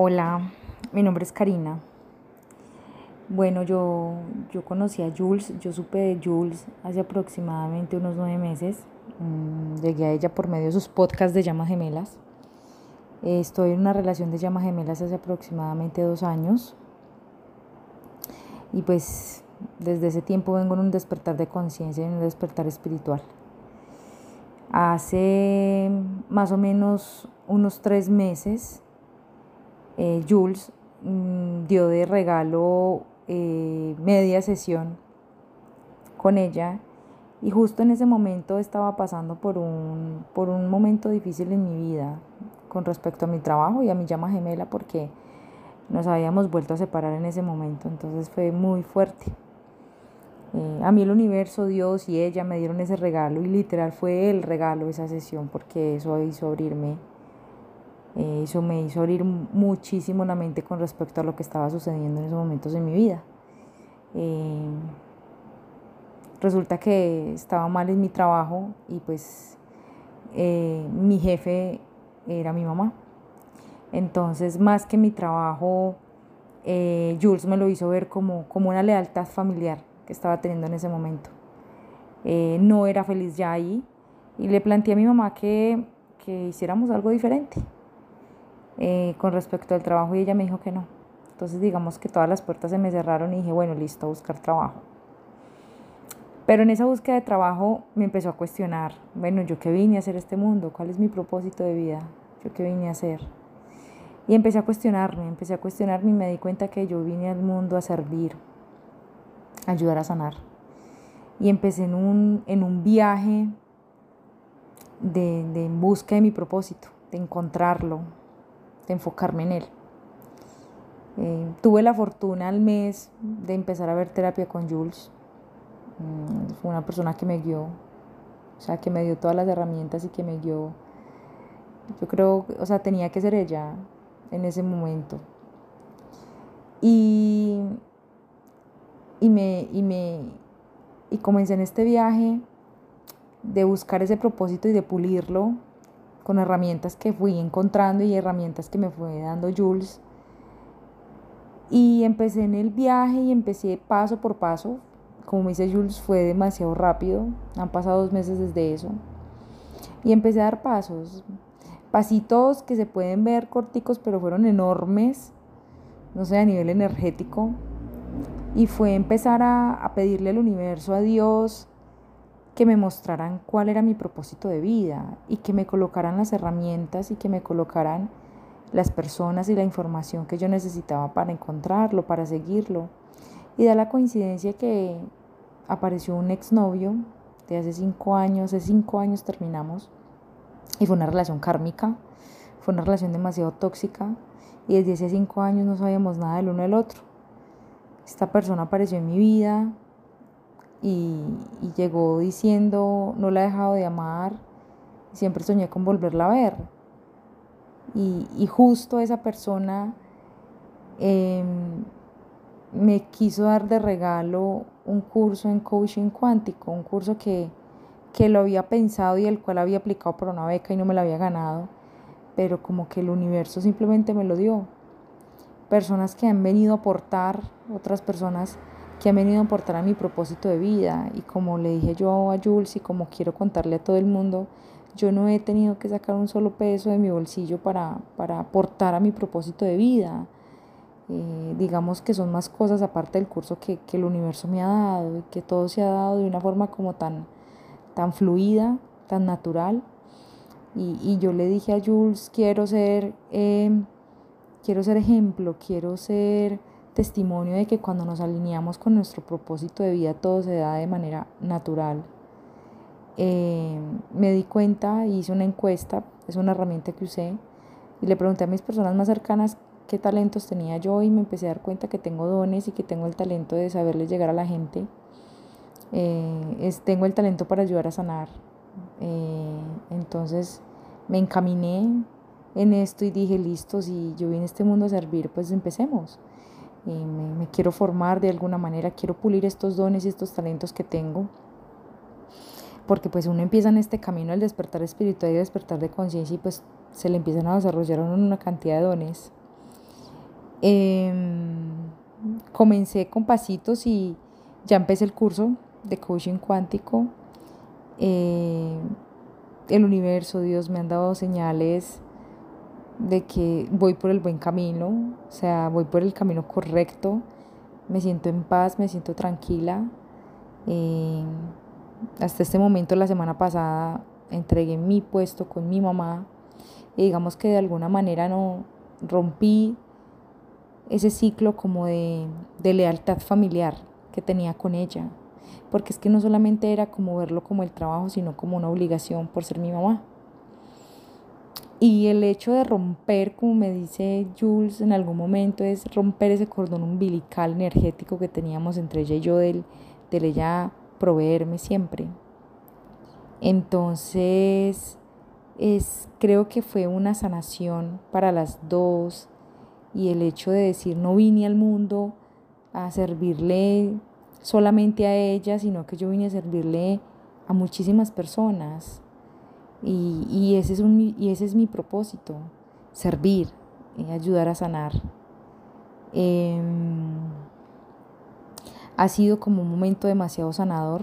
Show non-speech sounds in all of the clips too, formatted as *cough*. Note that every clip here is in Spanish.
Hola, mi nombre es Karina. Bueno, yo, yo conocí a Jules, yo supe de Jules hace aproximadamente unos nueve meses. Mm, llegué a ella por medio de sus podcasts de llamas gemelas. Estoy en una relación de llamas gemelas hace aproximadamente dos años. Y pues desde ese tiempo vengo en un despertar de conciencia, en un despertar espiritual. Hace más o menos unos tres meses, eh, Jules mm, dio de regalo eh, media sesión con ella y justo en ese momento estaba pasando por un, por un momento difícil en mi vida con respecto a mi trabajo y a mi llama gemela porque nos habíamos vuelto a separar en ese momento, entonces fue muy fuerte. Eh, a mí el universo, Dios y ella me dieron ese regalo y literal fue el regalo esa sesión porque eso hizo abrirme, eso me hizo abrir muchísimo la mente con respecto a lo que estaba sucediendo en esos momentos de mi vida. Eh, resulta que estaba mal en mi trabajo y pues mi jefe era mi mamá. Entonces, más que mi trabajo, Jules me lo hizo ver como, como una lealtad familiar que estaba teniendo en ese momento. Eh, no era feliz ya ahí y le planteé a mi mamá que, que hiciéramos algo diferente eh, con respecto al trabajo y ella me dijo que no. Entonces digamos que todas las puertas se me cerraron y dije, bueno, listo, a buscar trabajo. Pero en esa búsqueda de trabajo me empezó a cuestionar, bueno, yo qué vine a hacer este mundo, cuál es mi propósito de vida, yo qué vine a hacer. Y empecé a cuestionarme, empecé a cuestionarme y me di cuenta que yo vine al mundo a servir, ayudar a sanar. Y empecé en un, en un viaje de, de en busca de mi propósito, de encontrarlo, de enfocarme en él. Eh, tuve la fortuna al mes de empezar a ver terapia con Jules. Mm, fue una persona que me guió, o sea, que me dio todas las herramientas y que me guió. Yo creo, o sea, tenía que ser ella en ese momento. Y y me, y me y comencé en este viaje de buscar ese propósito y de pulirlo con herramientas que fui encontrando y herramientas que me fue dando Jules. Y empecé en el viaje y empecé paso por paso. Como me dice Jules, fue demasiado rápido. Han pasado dos meses desde eso. Y empecé a dar pasos. Pasitos que se pueden ver corticos, pero fueron enormes. No sé, a nivel energético y fue empezar a, pedirle al universo, a Dios, que me mostraran cuál era mi propósito de vida y que me colocaran las herramientas y que me colocaran las personas y la información que yo necesitaba para encontrarlo, para seguirlo. Y da la coincidencia que apareció un exnovio de hace cinco años, hace cinco años terminamos, y fue una relación kármica, fue una relación demasiado tóxica, y desde hace cinco años no sabíamos nada del uno del otro esta persona apareció en mi vida y, llegó diciendo, no la he dejado de amar, siempre soñé con volverla a ver. Y, justo esa persona em, me quiso dar de regalo un curso en coaching cuántico, un curso que, que lo había pensado y el cual había aplicado por una beca y no me lo había ganado, pero como que el universo simplemente me lo dio personas que han venido a aportar, otras personas que han venido a aportar a mi propósito de vida. Y como le dije yo a Jules y como quiero contarle a todo el mundo, yo no he tenido que sacar un solo peso de mi bolsillo para, para aportar a mi propósito de vida. Eh, digamos que son más cosas aparte del curso que, que, el universo me ha dado y que todo se ha dado de una forma como tan, tan fluida, tan natural. Y, y yo le dije a Jules, quiero ser... Eh, quiero ser ejemplo, quiero ser testimonio de que cuando nos alineamos con nuestro propósito de vida todo se da de manera natural. Eh, me di cuenta, hice una encuesta, es una herramienta que usé, y le pregunté a mis personas más cercanas qué talentos tenía yo y me empecé a dar cuenta que tengo dones y que tengo el talento de saberles llegar a la gente. Eh, es, tengo el talento para ayudar a sanar. Eh, entonces me encaminé, en esto y dije, listo, si yo vine a este mundo a servir, pues empecemos. Y me, quiero formar de alguna manera, quiero pulir estos dones y estos talentos que tengo. Porque pues uno empieza en este camino al despertar espiritual y despertar de conciencia y pues se le empiezan a desarrollar una cantidad de dones. Em, comencé con pasitos y ya empecé el curso de coaching cuántico. Eh, el universo, Dios me han dado señales de que voy por el buen camino, o sea, voy por el camino correcto, me siento en paz, me siento tranquila. Eh, hasta este momento, la semana pasada, entregué mi puesto con mi mamá y digamos que de alguna manera no rompí ese ciclo como de, de lealtad familiar que tenía con ella, porque es que no solamente era como verlo como el trabajo, sino como una obligación por ser mi mamá. Y el hecho de romper, como me dice Jules en algún momento, es romper ese cordón umbilical energético que teníamos entre ella y yo del, del ella proveerme siempre. Entonces, es, creo que fue una sanación para las dos y el hecho de decir no vine al mundo a servirle solamente a ella, sino que yo vine a servirle a muchísimas personas. Y, ese, es un, y ese es mi propósito, servir, y ayudar a sanar. Em, ha sido como un momento demasiado sanador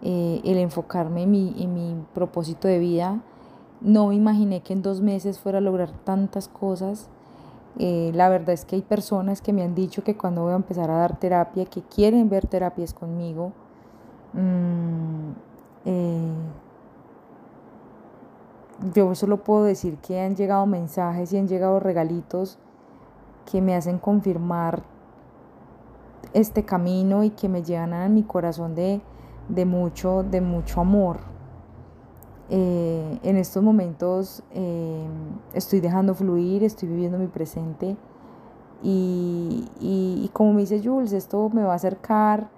eh, el enfocarme en mi, en mi propósito de vida. No me imaginé que en dos meses fuera a lograr tantas cosas. Eh, la verdad es que hay personas que me han dicho que cuando voy a empezar a dar terapia, que quieren ver terapias conmigo. Mm, eh, yo solo puedo decir que han llegado mensajes y han llegado regalitos que me hacen confirmar este camino y que me llevan a mi corazón de, mucho, de mucho amor. Eh, en estos momentos eh, estoy dejando fluir, estoy viviendo mi presente y, como me dice Jules, esto me va a acercar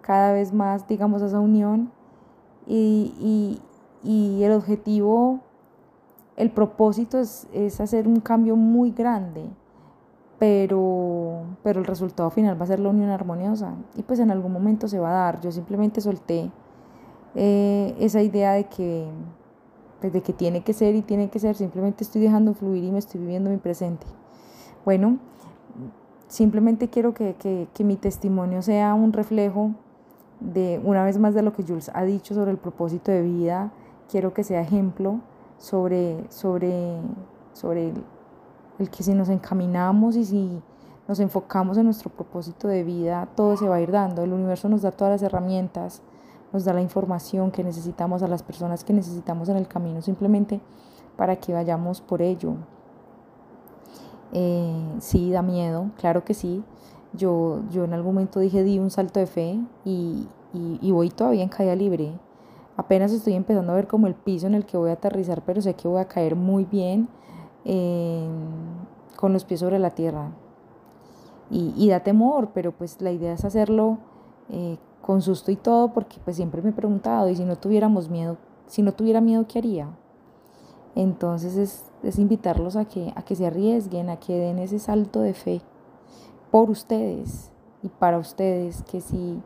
cada vez más, digamos, a esa unión y, y el objetivo el propósito es, hacer un cambio muy grande, pero, pero el resultado final va a ser la unión armoniosa y pues en algún momento se va a dar. Yo simplemente solté eh, esa idea de que, pues, de que tiene que ser y tiene que ser, simplemente estoy dejando fluir y me estoy viviendo mi presente. Bueno, simplemente quiero que, que mi testimonio sea un reflejo de una vez más de lo que Jules ha dicho sobre el propósito de vida, quiero que sea ejemplo sobre, sobre, sobre el, que si nos encaminamos y si nos enfocamos en nuestro propósito de vida, todo se va a ir dando. El universo nos da todas las herramientas, nos da la información que necesitamos a las personas que necesitamos en el camino, simplemente para que vayamos por ello. Eh, sí, da miedo, claro que sí. Yo, yo en algún momento dije, di un salto de fe y, y, y voy todavía en caída libre. Apenas estoy empezando a ver como el piso en el que voy a aterrizar, pero sé que voy a caer muy bien con los pies sobre la tierra. Y, da temor, pero pues la idea es hacerlo eh, con susto y todo, porque pues siempre me he preguntado, y si no tuviéramos miedo, si no tuviera miedo, ¿qué haría? Entonces es, es invitarlos a que, a que se arriesguen, a que den ese salto de fe por ustedes y para ustedes, que si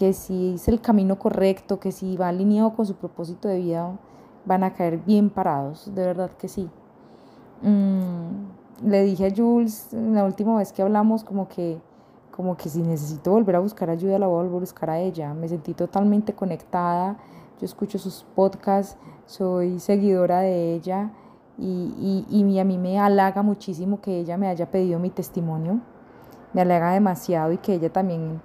que si es el camino correcto, que si va alineado con su propósito de vida, van a caer bien parados, de verdad que sí. Mm, le dije a Jules la última vez que hablamos como que, como que si necesito volver a buscar ayuda, la voy a volver a buscar a ella. Me sentí totalmente conectada, yo escucho sus podcasts, soy seguidora de ella y, y, y a mí me halaga muchísimo que ella me haya pedido mi testimonio. Me halaga demasiado y que ella también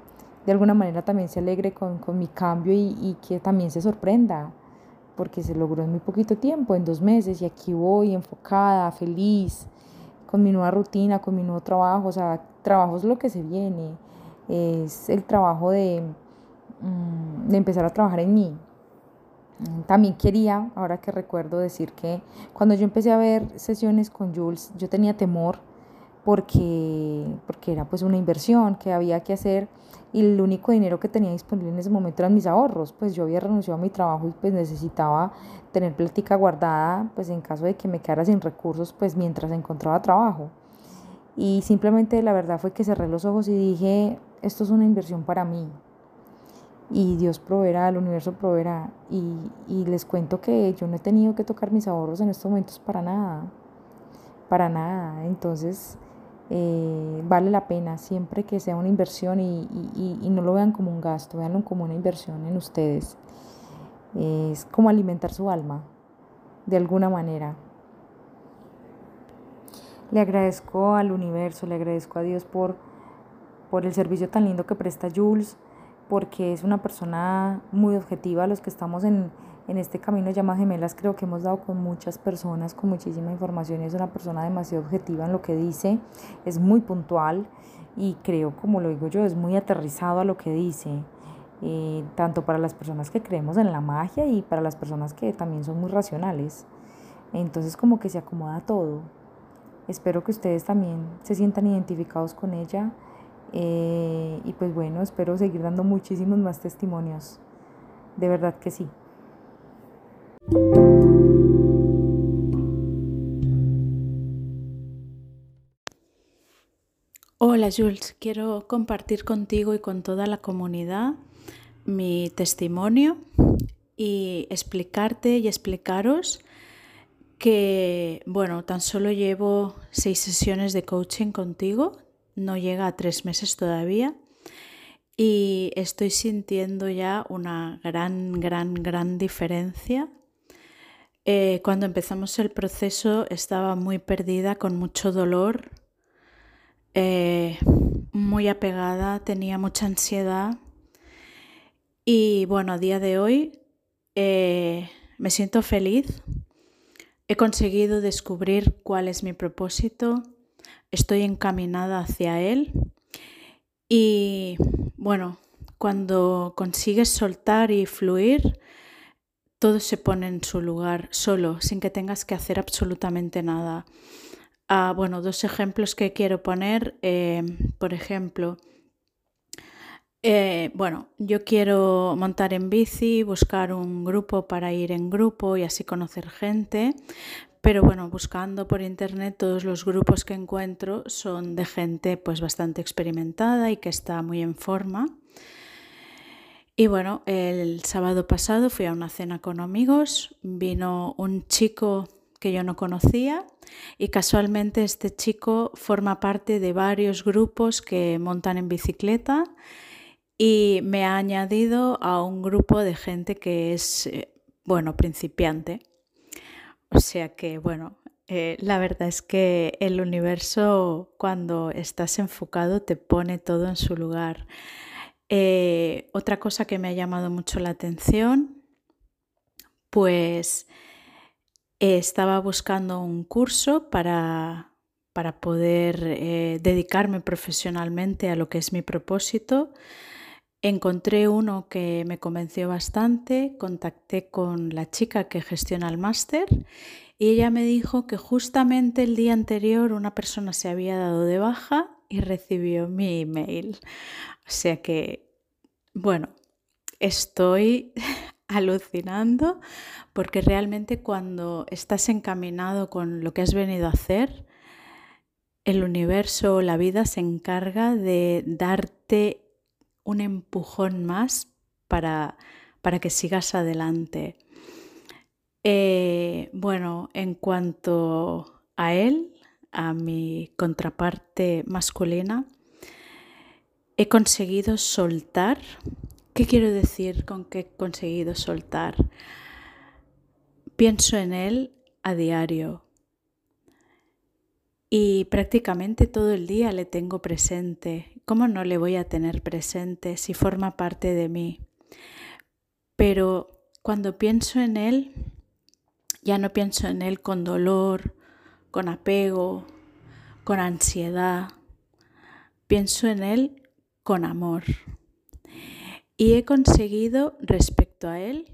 de alguna manera también se alegre con, mi cambio y, que también se sorprenda, porque se logró en muy poquito tiempo, en dos meses, y aquí voy enfocada, feliz, con mi nueva rutina, con mi nuevo trabajo, o sea, trabajo es lo que se viene, es el trabajo de, mm, de empezar a trabajar en mí. También quería, ahora que recuerdo, decir que cuando yo empecé a ver sesiones con Jules, yo tenía temor porque, porque era pues una inversión que había que hacer y el único dinero que tenía disponible en ese momento eran mis ahorros, pues yo había renunciado a mi trabajo y pues necesitaba tener plática guardada, pues en caso de que me quedara sin recursos, pues mientras encontraba trabajo. Y simplemente la verdad fue que cerré los ojos y dije, esto es una inversión para mí. Y Dios proveerá, el universo proveerá. Y, y les cuento que yo no he tenido que tocar mis ahorros en estos momentos para nada. Para nada. Entonces, eh, vale la pena siempre que sea una inversión y, y, no lo vean como un gasto, veanlo como una inversión en ustedes. Es como alimentar su alma, de alguna manera. Le agradezco al universo, le agradezco a Dios por, por el servicio tan lindo que presta Jules, porque es una persona muy objetiva. Los que estamos en, en este camino llamadas gemelas creo que hemos dado con muchas personas, con muchísima información. Es una persona demasiado objetiva en lo que dice, es muy puntual y creo, como lo digo yo, es muy aterrizado a lo que dice. Eh, tanto para las personas que creemos en la magia y para las personas que también son muy racionales. Entonces como que se acomoda todo. Espero que ustedes también se sientan identificados con ella. Eh, y pues bueno, espero seguir dando muchísimos más testimonios. De verdad que sí. Hola Jules, quiero compartir contigo y con toda la comunidad mi testimonio y explicarte y explicaros que, bueno, tan solo llevo seis sesiones de coaching contigo, no llega a tres meses todavía y estoy sintiendo ya una gran, gran, gran diferencia. Eh, cuando empezamos el proceso estaba muy perdida, con mucho dolor, eh, muy apegada, tenía mucha ansiedad. Y bueno, a día de hoy eh, me siento feliz. He conseguido descubrir cuál es mi propósito, estoy encaminada hacia él. Y bueno, cuando consigues soltar y fluir, todo se pone en su lugar solo, sin que tengas que hacer absolutamente nada. Ah, bueno, dos ejemplos que quiero poner. Eh, por ejemplo, eh, bueno, yo quiero montar en bici, buscar un grupo para ir en grupo y así conocer gente, pero bueno, buscando por internet todos los grupos que encuentro son de gente pues bastante experimentada y que está muy en forma. Y bueno, el sábado pasado fui a una cena con amigos, vino un chico que yo no conocía y casualmente este chico forma parte de varios grupos que montan en bicicleta y me ha añadido a un grupo de gente que es, eh, bueno, principiante. O sea que, bueno, eh, la verdad es que el universo cuando estás enfocado te pone todo en su lugar. Eh, otra cosa que me ha llamado mucho la atención, pues estaba buscando un curso para, para poder dedicarme profesionalmente a lo que es mi propósito. Encontré uno que me convenció bastante, contacté con la chica que gestiona el máster y ella me dijo que justamente el día anterior una persona se había dado de baja y recibió mi email. O sea que, bueno, estoy *laughs* alucinando porque realmente cuando estás encaminado con lo que has venido a hacer, el universo o la vida se encarga de darte un empujón más para, para que sigas adelante. Eh, bueno, en cuanto a él, a mi contraparte masculina, he conseguido soltar. ¿Qué quiero decir con que he conseguido soltar? Pienso en él a diario y prácticamente todo el día le tengo presente. ¿Cómo no le voy a tener presente si forma parte de mí? Pero cuando pienso en él, ya no pienso en él con dolor, con apego, con ansiedad. Pienso en él con amor. Y he conseguido respecto a él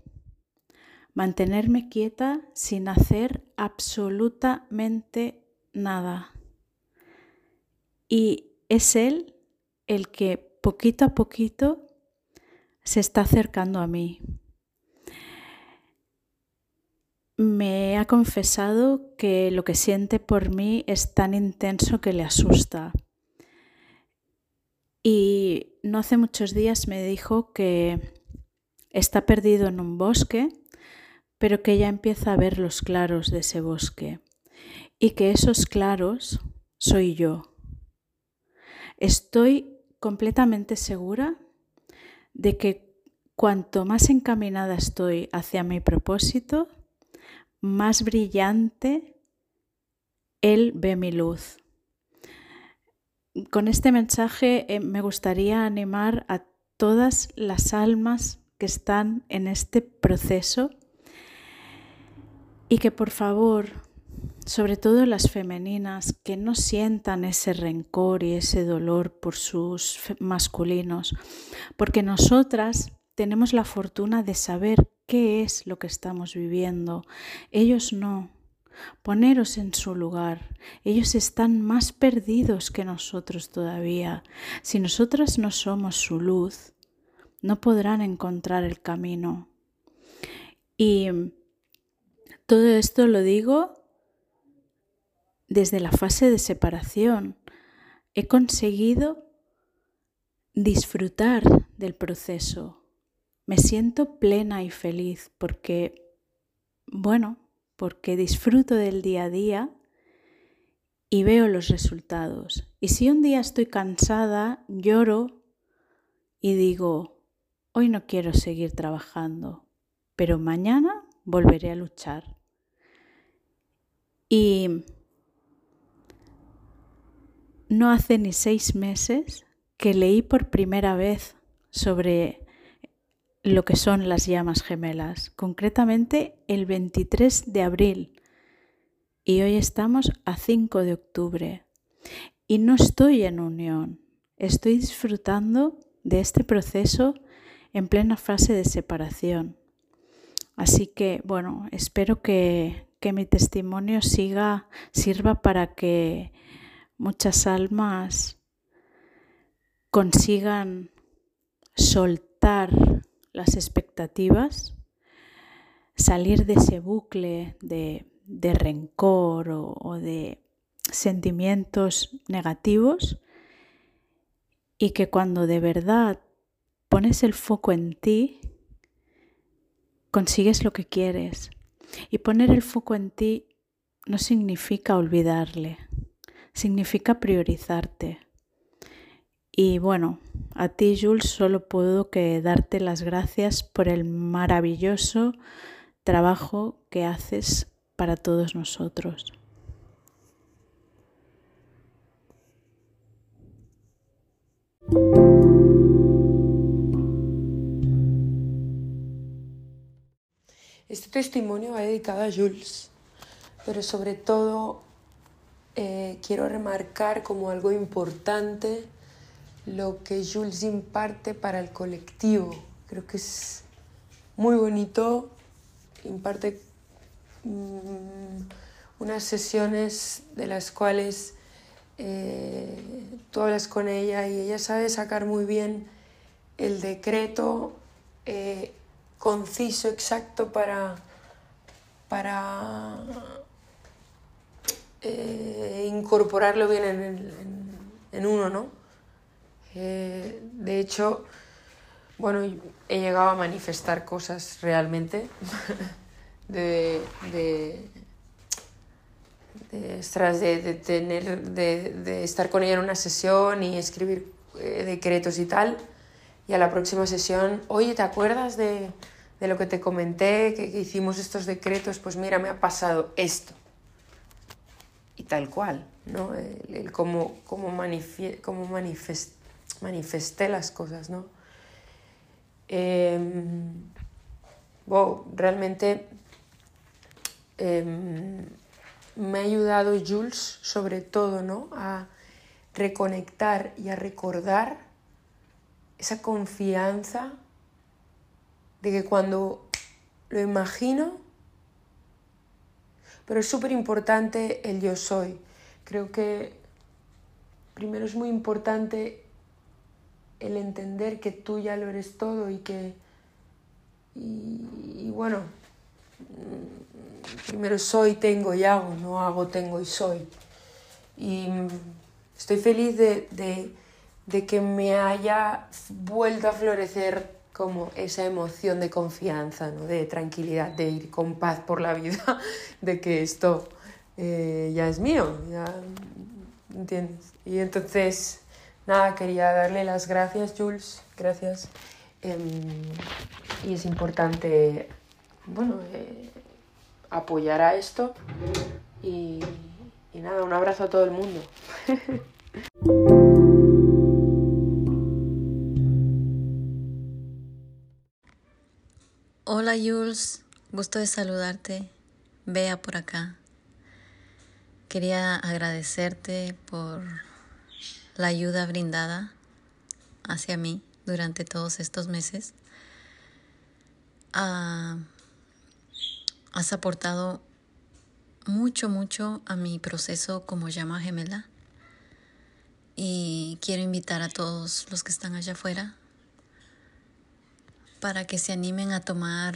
mantenerme quieta sin hacer absolutamente nada. Y es Él el que poquito a poquito se está acercando a mí. Me ha confesado que lo que siente por mí es tan intenso que le asusta. Y no hace muchos días me dijo que está perdido en un bosque, pero que ya empieza a ver los claros de ese bosque y que esos claros soy yo. Estoy completamente segura de que cuanto más encaminada estoy hacia mi propósito, más brillante Él ve mi luz. Con este mensaje eh, me gustaría animar a todas las almas que están en este proceso y que por favor, sobre todo las femeninas, que no sientan ese rencor y ese dolor por sus masculinos, porque nosotras tenemos la fortuna de saber qué es lo que estamos viviendo. Ellos no. Poneros en su lugar. Ellos están más perdidos que nosotros todavía. Si nosotras no somos su luz, no podrán encontrar el camino. Y todo esto lo digo desde la fase de separación. He conseguido disfrutar del proceso. Me siento plena y feliz porque, bueno, porque disfruto del día a día y veo los resultados. Y si un día estoy cansada, lloro y digo, hoy no quiero seguir trabajando, pero mañana volveré a luchar. Y no hace ni seis meses que leí por primera vez sobre lo que son las llamas gemelas, concretamente el 23 de abril. Y hoy estamos a 5 de octubre. Y no estoy en unión, estoy disfrutando de este proceso en plena fase de separación. Así que, bueno, espero que, que mi testimonio siga, sirva para que muchas almas consigan soltar las expectativas, salir de ese bucle de, de rencor o, o de sentimientos negativos y que cuando de verdad pones el foco en ti, consigues lo que quieres. Y poner el foco en ti no significa olvidarle, significa priorizarte. Y bueno, a ti Jules solo puedo que darte las gracias por el maravilloso trabajo que haces para todos nosotros. Este testimonio va dedicado a Jules, pero sobre todo eh, quiero remarcar como algo importante lo que Jules imparte para el colectivo. Creo que es muy bonito, imparte mm, unas sesiones de las cuales eh, tú hablas con ella y ella sabe sacar muy bien el decreto eh, conciso, exacto para, para eh, incorporarlo bien en, uno, ¿no? Eh, de hecho, bueno, he llegado a manifestar cosas realmente *laughs* de, de, de, tener, de, estar con ella en una sesión y escribir eh, decretos y tal. Y a la próxima sesión, oye, ¿te acuerdas de, de lo que te comenté, que, hicimos estos decretos, pues mira, me ha pasado esto. Y tal cual, ¿no? El, cómo, cómo, manifesté las cosas, ¿no? Em, realmente em, me ha ayudado Jules sobre todo, ¿no? A reconectar y a recordar esa confianza de que cuando lo imagino, pero es súper importante el yo soy. Creo que primero es muy importante el entender que tú ya lo eres todo y que, y, bueno, primero soy, tengo y hago, no hago, tengo y soy. Y estoy feliz de, de que me haya vuelto a florecer como esa emoción de confianza, ¿no? de tranquilidad, de ir con paz por la vida, *laughs* de que esto eh, ya es mío, ya, ¿entiendes? Y entonces, nada, quería darle las gracias, Jules, gracias. Em, y es importante, bueno, eh, apoyar a esto y, y nada, un abrazo a todo el mundo. *laughs* Hola Jules, gusto de saludarte. Vea por acá. Quería agradecerte por la ayuda brindada hacia mí durante todos estos meses. Ah, has aportado mucho, mucho a mi proceso como llama gemela. Y quiero invitar a todos los que están allá afuera para que se animen a tomar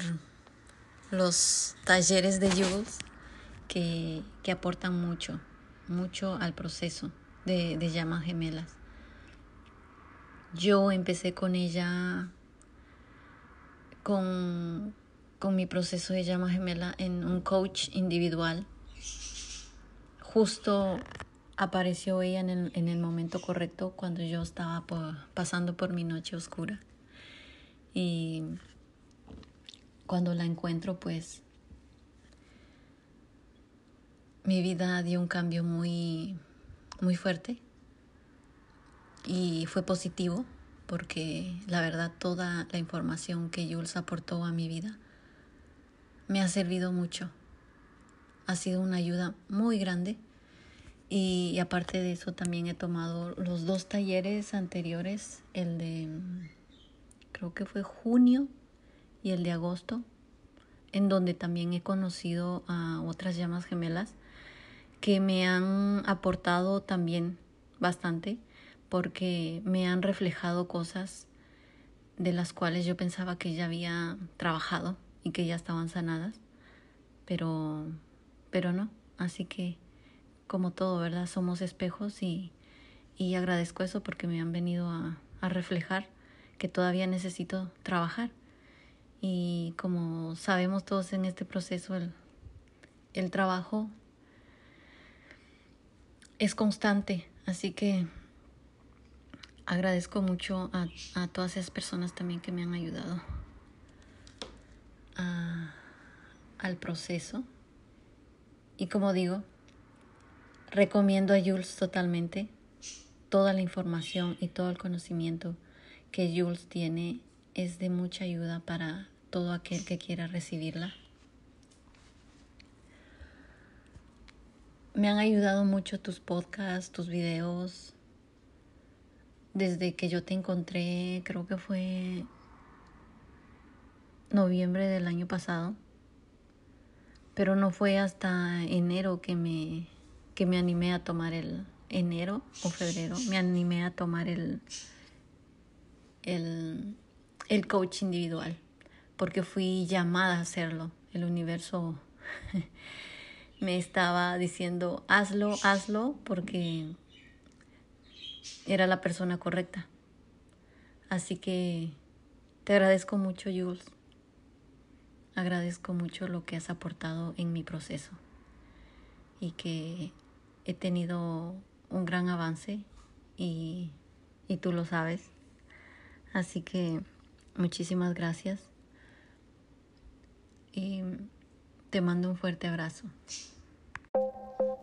los talleres de Jules que, aportan mucho, mucho al proceso de, de llamas gemelas. Yo empecé con ella con, con mi proceso de llama gemela en un coach individual. Justo apareció ella en el, en el momento correcto cuando yo estaba pasando por mi noche oscura. Y cuando la encuentro, pues mi vida dio un cambio muy, muy fuerte y fue positivo porque la verdad toda la información que Jules aportó a mi vida me ha servido mucho. Ha sido una ayuda muy grande y, aparte de eso también he tomado los dos talleres anteriores, el de creo que fue junio y el de agosto, en donde también he conocido a otras llamas gemelas que me han aportado también bastante porque me han reflejado cosas de las cuales yo pensaba que ya había trabajado y que ya estaban sanadas, pero pero no, así que como todo, ¿verdad? Somos espejos y, y agradezco eso porque me han venido a, a reflejar que todavía necesito trabajar. Y como sabemos todos en este proceso, el, el trabajo es constante, así que agradezco mucho a, todas esas personas también que me han ayudado a, al proceso. Y como digo, recomiendo a Jules totalmente toda la información y todo el conocimiento que Jules tiene es de mucha ayuda para todo aquel que quiera recibirla. Me han ayudado mucho tus podcasts, tus videos. Desde que yo te encontré, creo que fue noviembre del año pasado. Pero no fue hasta enero que me, que me animé a tomar el enero o febrero. Me animé a tomar el, el, el coach individual, porque fui llamada a hacerlo. El universo *laughs* me estaba diciendo, hazlo, hazlo, porque era la persona correcta. Así que te agradezco mucho, Jules. Agradezco mucho lo que has aportado en mi proceso y que he tenido un gran avance y, y tú lo sabes. Así que muchísimas gracias y te mando un fuerte abrazo.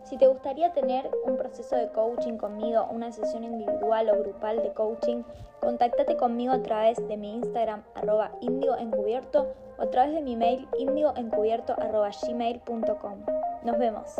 Si te gustaría tener un proceso de coaching conmigo, una sesión individual o grupal de coaching, contáctate conmigo a través de mi Instagram arroba indioencubierto o a través de mi mail indioencubierto gmail.com. Nos vemos.